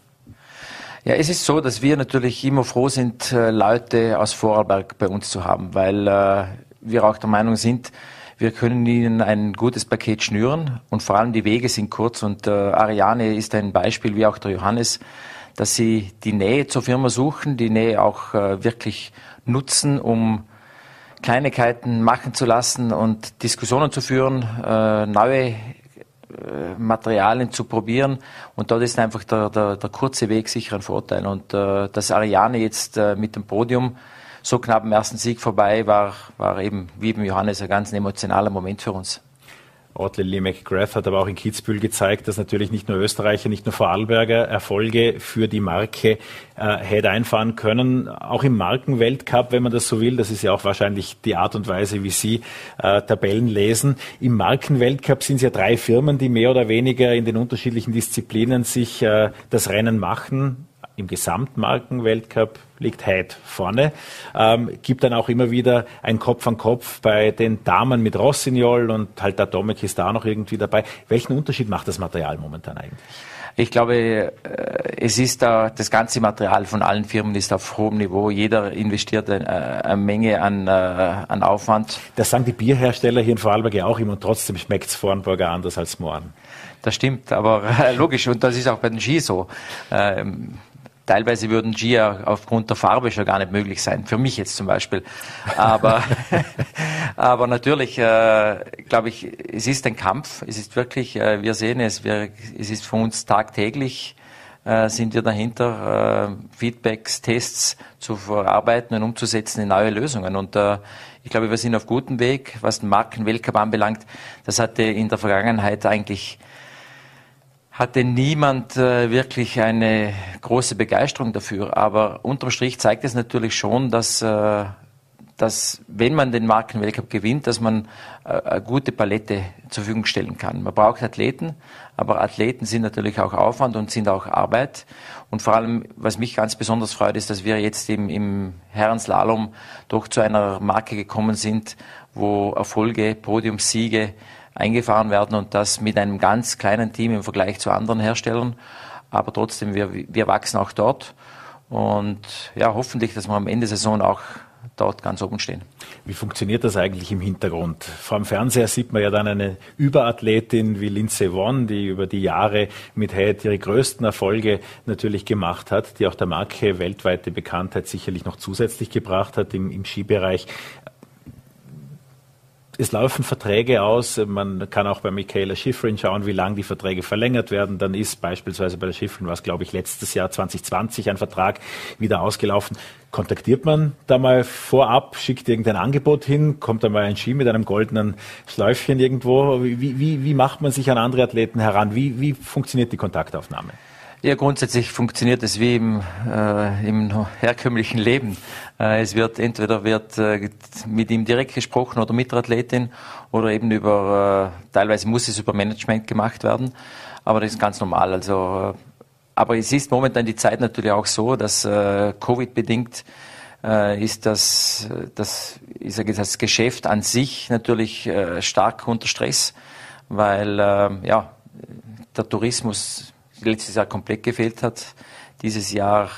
Ja, es ist so, dass wir natürlich immer froh sind, äh, Leute aus Vorarlberg bei uns zu haben, weil äh, wir auch der Meinung sind, wir können ihnen ein gutes Paket schnüren und vor allem die Wege sind kurz und äh, Ariane ist ein Beispiel, wie auch der Johannes, dass sie die Nähe zur Firma suchen, die Nähe auch äh, wirklich nutzen, um Kleinigkeiten machen zu lassen und Diskussionen zu führen, äh, neue äh, Materialien zu probieren. Und dort ist einfach der, der, der kurze Weg sicher ein Vorteil. Und äh, dass Ariane jetzt äh, mit dem Podium so knapp im ersten Sieg vorbei war, war eben wie beim Johannes ein ganz emotionaler Moment für uns. Ortle Lee McGrath hat aber auch in Kitzbühel gezeigt, dass natürlich nicht nur Österreicher, nicht nur Vorarlberger Erfolge für die Marke äh, hätte einfahren können. Auch im Markenweltcup, wenn man das so will, das ist ja auch wahrscheinlich die Art und Weise, wie Sie äh, Tabellen lesen. Im Markenweltcup sind es ja drei Firmen, die mehr oder weniger in den unterschiedlichen Disziplinen sich äh, das Rennen machen im Gesamtmarkenweltcup liegt Heid vorne. Ähm, gibt dann auch immer wieder ein Kopf an Kopf bei den Damen mit Rossignol und halt der Domek ist da noch irgendwie dabei. Welchen Unterschied macht das Material momentan eigentlich? Ich glaube, äh, es ist da, das ganze Material von allen Firmen ist auf hohem Niveau. Jeder investiert eine, eine Menge an, äh, an Aufwand. Das sagen die Bierhersteller hier in Vorarlberg ja auch immer und trotzdem schmeckt es Vorarlberger anders als Mohren. Das stimmt, aber logisch und das ist auch bei den Ski so. Ähm, teilweise würden Gia aufgrund der Farbe schon gar nicht möglich sein. Für mich jetzt zum Beispiel. Aber, [laughs] aber natürlich, äh, glaube ich, es ist ein Kampf. Es ist wirklich, äh, wir sehen es, wir, es ist für uns tagtäglich äh, sind wir dahinter, äh, Feedbacks, Tests zu verarbeiten und umzusetzen in neue Lösungen. Und äh, ich glaube, wir sind auf gutem Weg, was den Markenweltcup anbelangt. Das hatte in der Vergangenheit eigentlich hatte niemand äh, wirklich eine große Begeisterung dafür. Aber unterm Strich zeigt es natürlich schon, dass, äh, dass wenn man den Markenweltcup gewinnt, dass man äh, eine gute Palette zur Verfügung stellen kann. Man braucht Athleten, aber Athleten sind natürlich auch Aufwand und sind auch Arbeit. Und vor allem, was mich ganz besonders freut, ist, dass wir jetzt im, im Herrenslalom doch zu einer Marke gekommen sind, wo Erfolge, Podiumssiege, eingefahren werden und das mit einem ganz kleinen Team im Vergleich zu anderen Herstellern. Aber trotzdem, wir, wir wachsen auch dort und ja, hoffentlich, dass wir am Ende der Saison auch dort ganz oben stehen. Wie funktioniert das eigentlich im Hintergrund? Vor dem Fernseher sieht man ja dann eine Überathletin wie Lindsay Vonn, die über die Jahre mit Head ihre größten Erfolge natürlich gemacht hat, die auch der Marke weltweite Bekanntheit sicherlich noch zusätzlich gebracht hat im, im Skibereich es laufen Verträge aus. Man kann auch bei Michaela Schifrin schauen, wie lange die Verträge verlängert werden. Dann ist beispielsweise bei der Schifrin, was glaube ich letztes Jahr 2020 ein Vertrag wieder ausgelaufen. Kontaktiert man da mal vorab, schickt irgendein Angebot hin, kommt da mal ein Ski mit einem goldenen Schläufchen irgendwo? Wie, wie, wie macht man sich an andere Athleten heran? Wie, wie funktioniert die Kontaktaufnahme? Ja, grundsätzlich funktioniert es wie im, äh, im herkömmlichen Leben. Äh, es wird entweder wird äh, mit ihm direkt gesprochen oder mit der Athletin oder eben über, äh, teilweise muss es über Management gemacht werden, aber das ist ganz normal. Also, äh, aber es ist momentan die Zeit natürlich auch so, dass äh, Covid-bedingt ist das, das, ich sage jetzt, das Geschäft an sich natürlich stark unter Stress, weil ja, der Tourismus letztes Jahr komplett gefehlt hat, dieses Jahr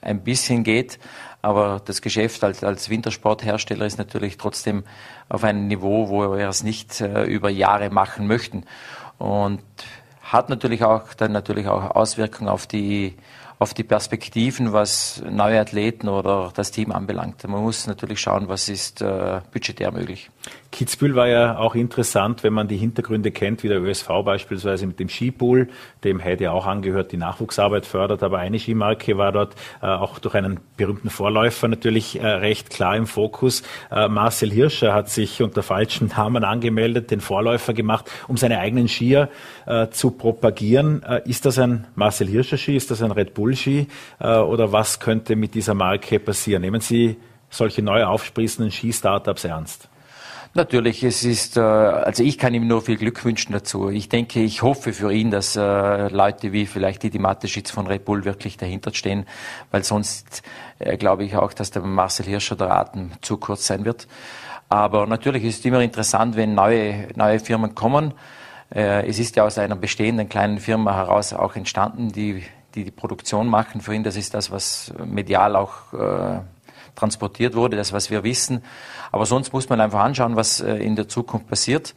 ein bisschen geht. Aber das Geschäft als, als Wintersporthersteller ist natürlich trotzdem auf einem Niveau, wo wir es nicht äh, über Jahre machen möchten. Und hat natürlich auch dann natürlich auch Auswirkungen auf die auf die Perspektiven, was neue Athleten oder das Team anbelangt. Man muss natürlich schauen, was ist äh, budgetär möglich. Kitzbühel war ja auch interessant, wenn man die Hintergründe kennt, wie der ÖSV beispielsweise mit dem Skipool, dem ja auch angehört, die Nachwuchsarbeit fördert, aber eine Skimarke war dort äh, auch durch einen berühmten Vorläufer natürlich äh, recht klar im Fokus. Äh, Marcel Hirscher hat sich unter falschem Namen angemeldet, den Vorläufer gemacht, um seine eigenen Skier äh, zu propagieren. Äh, ist das ein Marcel Hirscher Ski, ist das ein Red Bull Ski äh, oder was könnte mit dieser Marke passieren? Nehmen Sie solche neu aufsprießenden Ski-Startups ernst? Natürlich, es ist, äh, also ich kann ihm nur viel Glück wünschen dazu. Ich denke, ich hoffe für ihn, dass äh, Leute wie vielleicht die Mateschitz von Red Bull wirklich dahinter stehen, weil sonst äh, glaube ich auch, dass der Marcel Hirscher der Atem zu kurz sein wird. Aber natürlich ist es immer interessant, wenn neue, neue Firmen kommen. Es ist ja aus einer bestehenden kleinen Firma heraus auch entstanden, die die, die Produktion machen für ihn. Das ist das, was medial auch transportiert wurde, das, was wir wissen. Aber sonst muss man einfach anschauen, was äh, in der Zukunft passiert.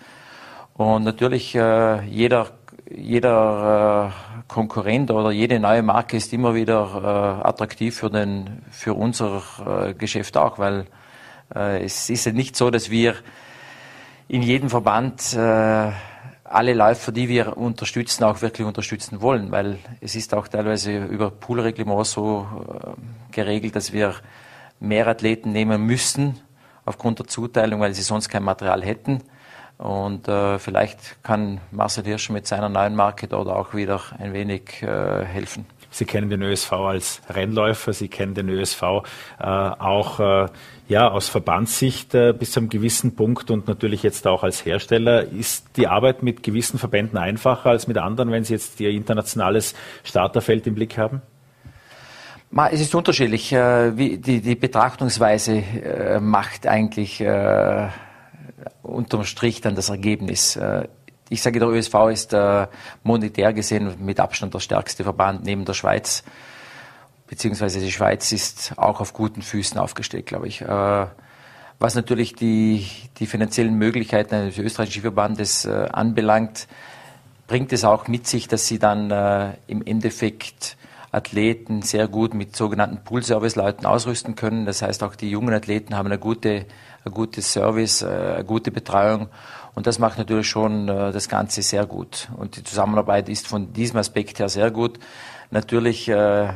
Und natürlich äh, jeder, jeder äh, Konkurrent oder jede neue Marke ist immer wieder attraktiv für, den, für unser Geschäft auch, weil es ist ja nicht so, dass wir in jedem Verband alle Läufer, die wir unterstützen, auch wirklich unterstützen wollen, weil es ist auch teilweise über Poolreglement so äh, geregelt, dass wir mehr Athleten nehmen müssen aufgrund der Zuteilung, weil sie sonst kein Material hätten. Und äh, vielleicht kann Marcel Hirsch mit seiner neuen Marke dort auch wieder ein wenig äh, helfen. Sie kennen den ÖSV als Rennläufer, Sie kennen den ÖSV äh, auch äh, ja, aus Verbandssicht äh, bis zu einem gewissen Punkt und natürlich jetzt auch als Hersteller. Ist die Arbeit mit gewissen Verbänden einfacher als mit anderen, wenn Sie jetzt Ihr internationales Starterfeld im Blick haben? Es ist unterschiedlich. Äh, wie die, die Betrachtungsweise äh, macht eigentlich äh, unterm Strich dann das Ergebnis. Ich sage, der ÖSV ist monetär gesehen mit Abstand der stärkste Verband neben der Schweiz. Beziehungsweise die Schweiz ist auch auf guten Füßen aufgestellt, glaube ich. Was natürlich die, die finanziellen Möglichkeiten eines österreichischen Skiverbandes anbelangt, bringt es auch mit sich, dass sie dann im Endeffekt Athleten sehr gut mit sogenannten Pool-Service-Leuten ausrüsten können. Das heißt, auch die jungen Athleten haben eine gute, ein gutes Service, äh, eine gute Betreuung. Und das macht natürlich schon äh, das Ganze sehr gut. Und die Zusammenarbeit ist von diesem Aspekt her sehr gut. Natürlich, äh,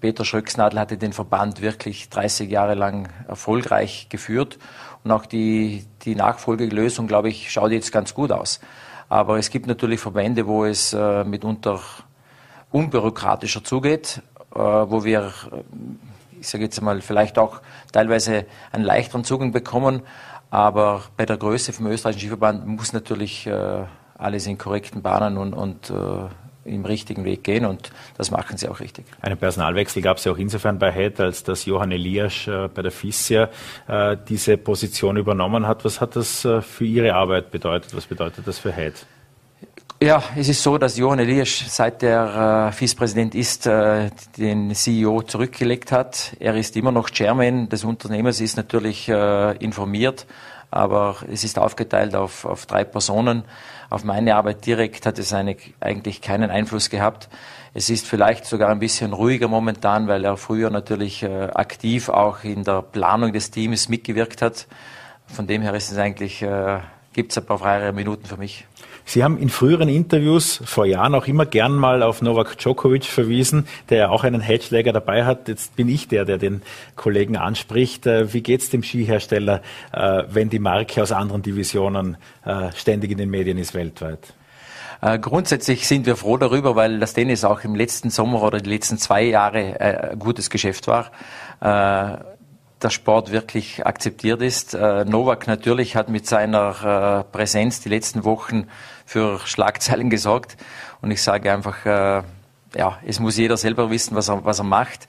Peter Schröcksnadel hatte den Verband wirklich 30 Jahre lang erfolgreich geführt. Und auch die, die Nachfolgelösung, glaube ich, schaut jetzt ganz gut aus. Aber es gibt natürlich Verbände, wo es mitunter unbürokratischer zugeht, äh, wo wir, ich sage jetzt mal, vielleicht auch teilweise einen leichteren Zugang bekommen. Aber bei der Größe vom österreichischen Skiverband muss natürlich äh, alles in korrekten Bahnen und, und äh, im richtigen Weg gehen und das machen sie auch richtig. Einen Personalwechsel gab es ja auch insofern bei Head, als dass Johann Elias äh, bei der FISIA äh, diese Position übernommen hat. Was hat das äh, für Ihre Arbeit bedeutet? Was bedeutet das für Head? Ja, es ist so, dass Johann Elias, seit der äh, Vizepräsident ist, äh, den CEO zurückgelegt hat. Er ist immer noch Chairman des Unternehmens, ist natürlich äh, informiert, aber es ist aufgeteilt auf, auf drei Personen. Auf meine Arbeit direkt hat es eine, eigentlich keinen Einfluss gehabt. Es ist vielleicht sogar ein bisschen ruhiger momentan, weil er früher natürlich äh, aktiv auch in der Planung des Teams mitgewirkt hat. Von dem her ist es eigentlich, äh, gibt es ein paar freiere Minuten für mich. Sie haben in früheren Interviews vor Jahren auch immer gern mal auf Novak Djokovic verwiesen, der ja auch einen Headschläger dabei hat. Jetzt bin ich der, der den Kollegen anspricht. Äh, wie geht es dem Skihersteller, äh, wenn die Marke aus anderen Divisionen äh, ständig in den Medien ist weltweit? Grundsätzlich sind wir froh darüber, weil das Tennis auch im letzten Sommer oder die letzten zwei Jahre ein gutes Geschäft war der Sport wirklich akzeptiert ist. Äh, Novak natürlich hat mit seiner äh, Präsenz die letzten Wochen für Schlagzeilen gesorgt. Und ich sage einfach, äh, ja, es muss jeder selber wissen, was er, was er macht.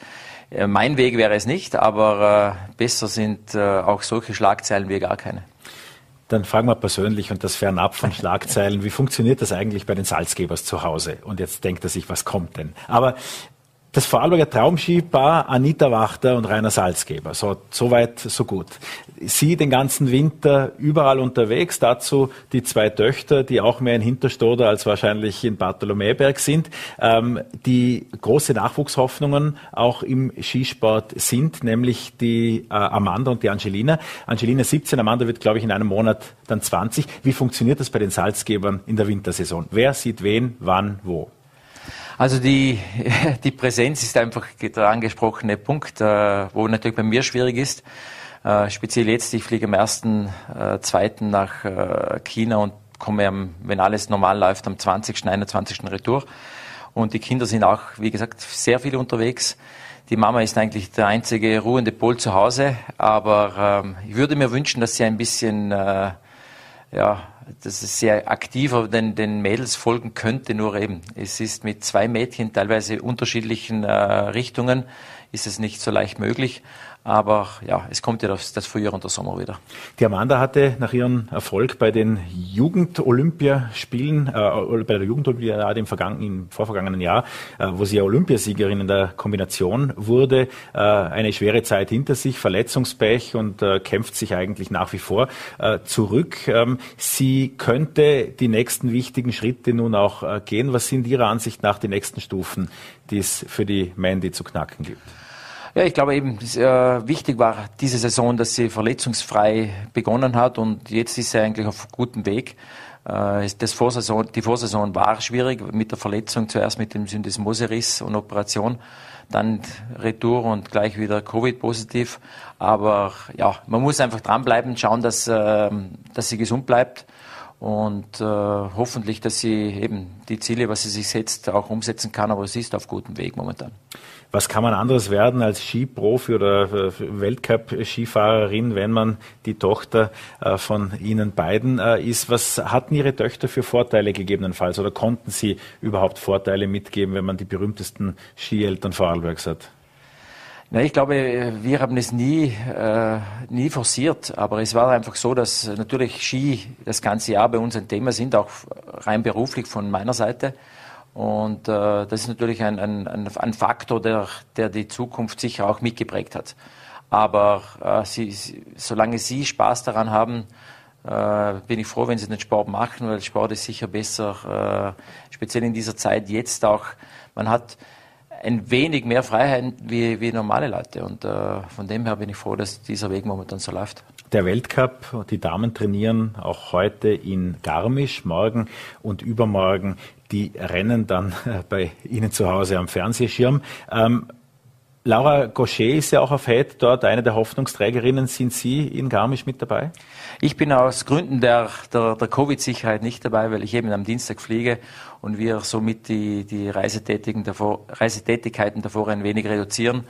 Äh, mein Weg wäre es nicht, aber äh, besser sind äh, auch solche Schlagzeilen wie gar keine. Dann fragen wir persönlich und das fernab von Schlagzeilen, wie funktioniert das eigentlich bei den Salzgebers zu Hause? Und jetzt denkt er sich, was kommt denn? Aber das Vorarlberger Traumskipaar Anita Wachter und Rainer Salzgeber. So, so weit, so gut. Sie den ganzen Winter überall unterwegs. Dazu die zwei Töchter, die auch mehr in Hinterstoder als wahrscheinlich in Bartholomäberg sind. Ähm, die große Nachwuchshoffnungen auch im Skisport sind, nämlich die äh, Amanda und die Angelina. Angelina 17, Amanda wird, glaube ich, in einem Monat dann 20. Wie funktioniert das bei den Salzgebern in der Wintersaison? Wer sieht wen, wann, wo? Also die, [laughs] die Präsenz ist einfach der angesprochene Punkt, äh, wo natürlich bei mir schwierig ist. Äh, speziell jetzt, ich fliege am ersten, äh, zweiten nach China und komme, am, wenn alles normal läuft, am 20., 21. Retour. Und die Kinder sind auch, wie gesagt, sehr viel unterwegs. Die Mama ist eigentlich der einzige ruhende Pol zu Hause, aber ähm, ich würde mir wünschen, dass sie ein bisschen äh, ja, dass es sehr aktiver den, den Mädels folgen könnte, nur eben, es ist mit zwei Mädchen teilweise unterschiedlichen äh, Richtungen, ist es nicht so leicht möglich. Aber ja, es kommt ja das, das Frühjahr und der Sommer wieder. Die Amanda hatte nach ihrem Erfolg bei den Jugend-Olympiaspielen, äh, bei der Jugendolympiade im, im vorvergangenen Jahr, äh, wo sie ja Olympiasiegerin in der Kombination wurde, äh, eine schwere Zeit hinter sich, Verletzungspech und äh, kämpft sich eigentlich nach wie vor äh, zurück. Ähm, sie könnte die nächsten wichtigen Schritte nun auch äh, gehen. Was sind Ihrer Ansicht nach die nächsten Stufen, die es für die Mandy zu knacken gibt? Ja, ich glaube eben, äh, wichtig war diese Saison, dass sie verletzungsfrei begonnen hat und jetzt ist sie eigentlich auf gutem Weg. Äh, das Vorsaison, die Vorsaison war schwierig mit der Verletzung, zuerst mit dem Syndesmoseriss und Operation, dann Retour und gleich wieder Covid-positiv. Aber ja, man muss einfach dranbleiben, schauen, dass, äh, dass sie gesund bleibt und äh, hoffentlich, dass sie eben die Ziele, was sie sich setzt, auch umsetzen kann. Aber sie ist auf gutem Weg momentan. Was kann man anderes werden als Skiprofi oder äh, Weltcup-Skifahrerin, wenn man die Tochter äh, von Ihnen beiden äh, ist? Was hatten Ihre Töchter für Vorteile gegebenenfalls oder konnten Sie überhaupt Vorteile mitgeben, wenn man die berühmtesten Skieltern Vorarlbergs hat? Na, ich glaube, wir haben es nie, äh, nie forciert, aber es war einfach so, dass natürlich Ski das ganze Jahr bei uns ein Thema sind, auch rein beruflich von meiner Seite. Und äh, das ist natürlich ein, ein, ein Faktor, der, der die Zukunft sicher auch mitgeprägt hat. Aber äh, sie, solange Sie Spaß daran haben, äh, bin ich froh, wenn Sie den Sport machen, weil Sport ist sicher besser, äh, speziell in dieser Zeit jetzt auch. Man hat ein wenig mehr Freiheit wie, wie normale Leute. Und äh, von dem her bin ich froh, dass dieser Weg momentan so läuft. Der Weltcup, die Damen trainieren auch heute in Garmisch, morgen und übermorgen die Rennen dann [laughs] bei Ihnen zu Hause am Fernsehschirm. Ähm, Laura Gaucher ist ja auch auf Head dort eine der Hoffnungsträgerinnen. Sind Sie in Garmisch mit dabei? Ich bin aus Gründen der, der, der Covid-Sicherheit nicht dabei, weil ich eben am Dienstag fliege und wir somit die, die Reisetätigen davor, Reisetätigkeiten davor ein wenig reduzieren.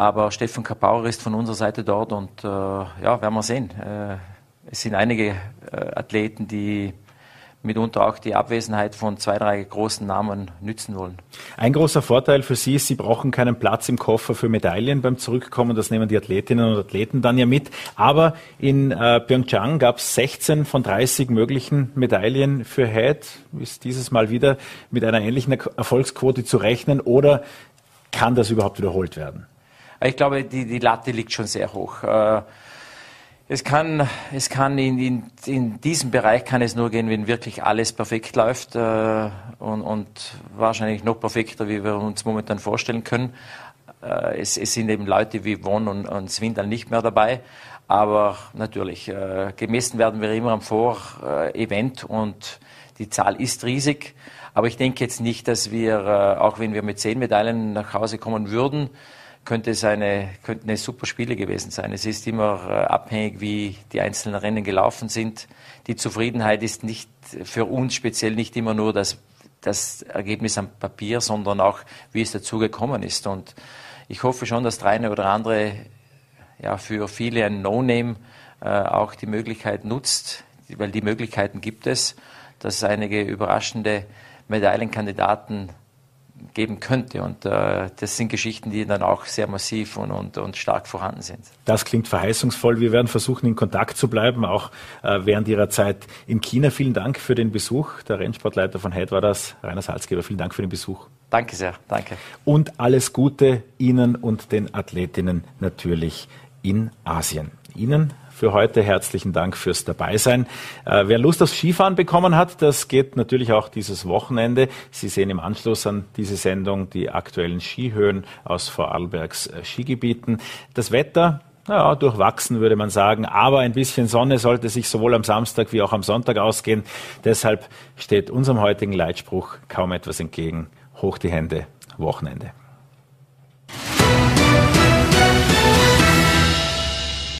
Aber Stefan Kapauer ist von unserer Seite dort und äh, ja, werden wir sehen. Äh, es sind einige äh, Athleten, die mitunter auch die Abwesenheit von zwei, drei großen Namen nützen wollen. Ein großer Vorteil für Sie ist, Sie brauchen keinen Platz im Koffer für Medaillen beim Zurückkommen. Das nehmen die Athletinnen und Athleten dann ja mit. Aber in äh, Pyeongchang gab es 16 von 30 möglichen Medaillen für Head. Ist dieses Mal wieder mit einer ähnlichen Erfolgsquote zu rechnen oder kann das überhaupt wiederholt werden? Ich glaube, die, die Latte liegt schon sehr hoch. Äh, es kann, es kann in, in, in diesem Bereich kann es nur gehen, wenn wirklich alles perfekt läuft äh, und, und wahrscheinlich noch perfekter, wie wir uns momentan vorstellen können. Äh, es, es sind eben Leute wie Won und, und Swindal nicht mehr dabei. Aber natürlich, äh, gemessen werden wir immer am Vor-Event und die Zahl ist riesig. Aber ich denke jetzt nicht, dass wir, äh, auch wenn wir mit zehn Medaillen nach Hause kommen würden, könnte es eine, könnten es super Spiele gewesen sein. Es ist immer äh, abhängig, wie die einzelnen Rennen gelaufen sind. Die Zufriedenheit ist nicht für uns speziell nicht immer nur das, das Ergebnis am Papier, sondern auch, wie es dazu gekommen ist. Und ich hoffe schon, dass der eine oder andere ja, für viele ein No-Name äh, auch die Möglichkeit nutzt, weil die Möglichkeiten gibt es, dass einige überraschende Medaillenkandidaten geben könnte. Und äh, das sind Geschichten, die dann auch sehr massiv und, und, und stark vorhanden sind. Das klingt verheißungsvoll. Wir werden versuchen, in Kontakt zu bleiben, auch äh, während Ihrer Zeit in China. Vielen Dank für den Besuch. Der Rennsportleiter von Head war das, Rainer Salzgeber. Vielen Dank für den Besuch. Danke sehr, danke. Und alles Gute Ihnen und den Athletinnen natürlich in Asien. Ihnen für heute. Herzlichen Dank fürs Dabeisein. Äh, wer Lust aufs Skifahren bekommen hat, das geht natürlich auch dieses Wochenende. Sie sehen im Anschluss an diese Sendung die aktuellen Skihöhen aus Vorarlbergs äh, Skigebieten. Das Wetter, naja, durchwachsen würde man sagen, aber ein bisschen Sonne sollte sich sowohl am Samstag wie auch am Sonntag ausgehen. Deshalb steht unserem heutigen Leitspruch kaum etwas entgegen. Hoch die Hände, Wochenende.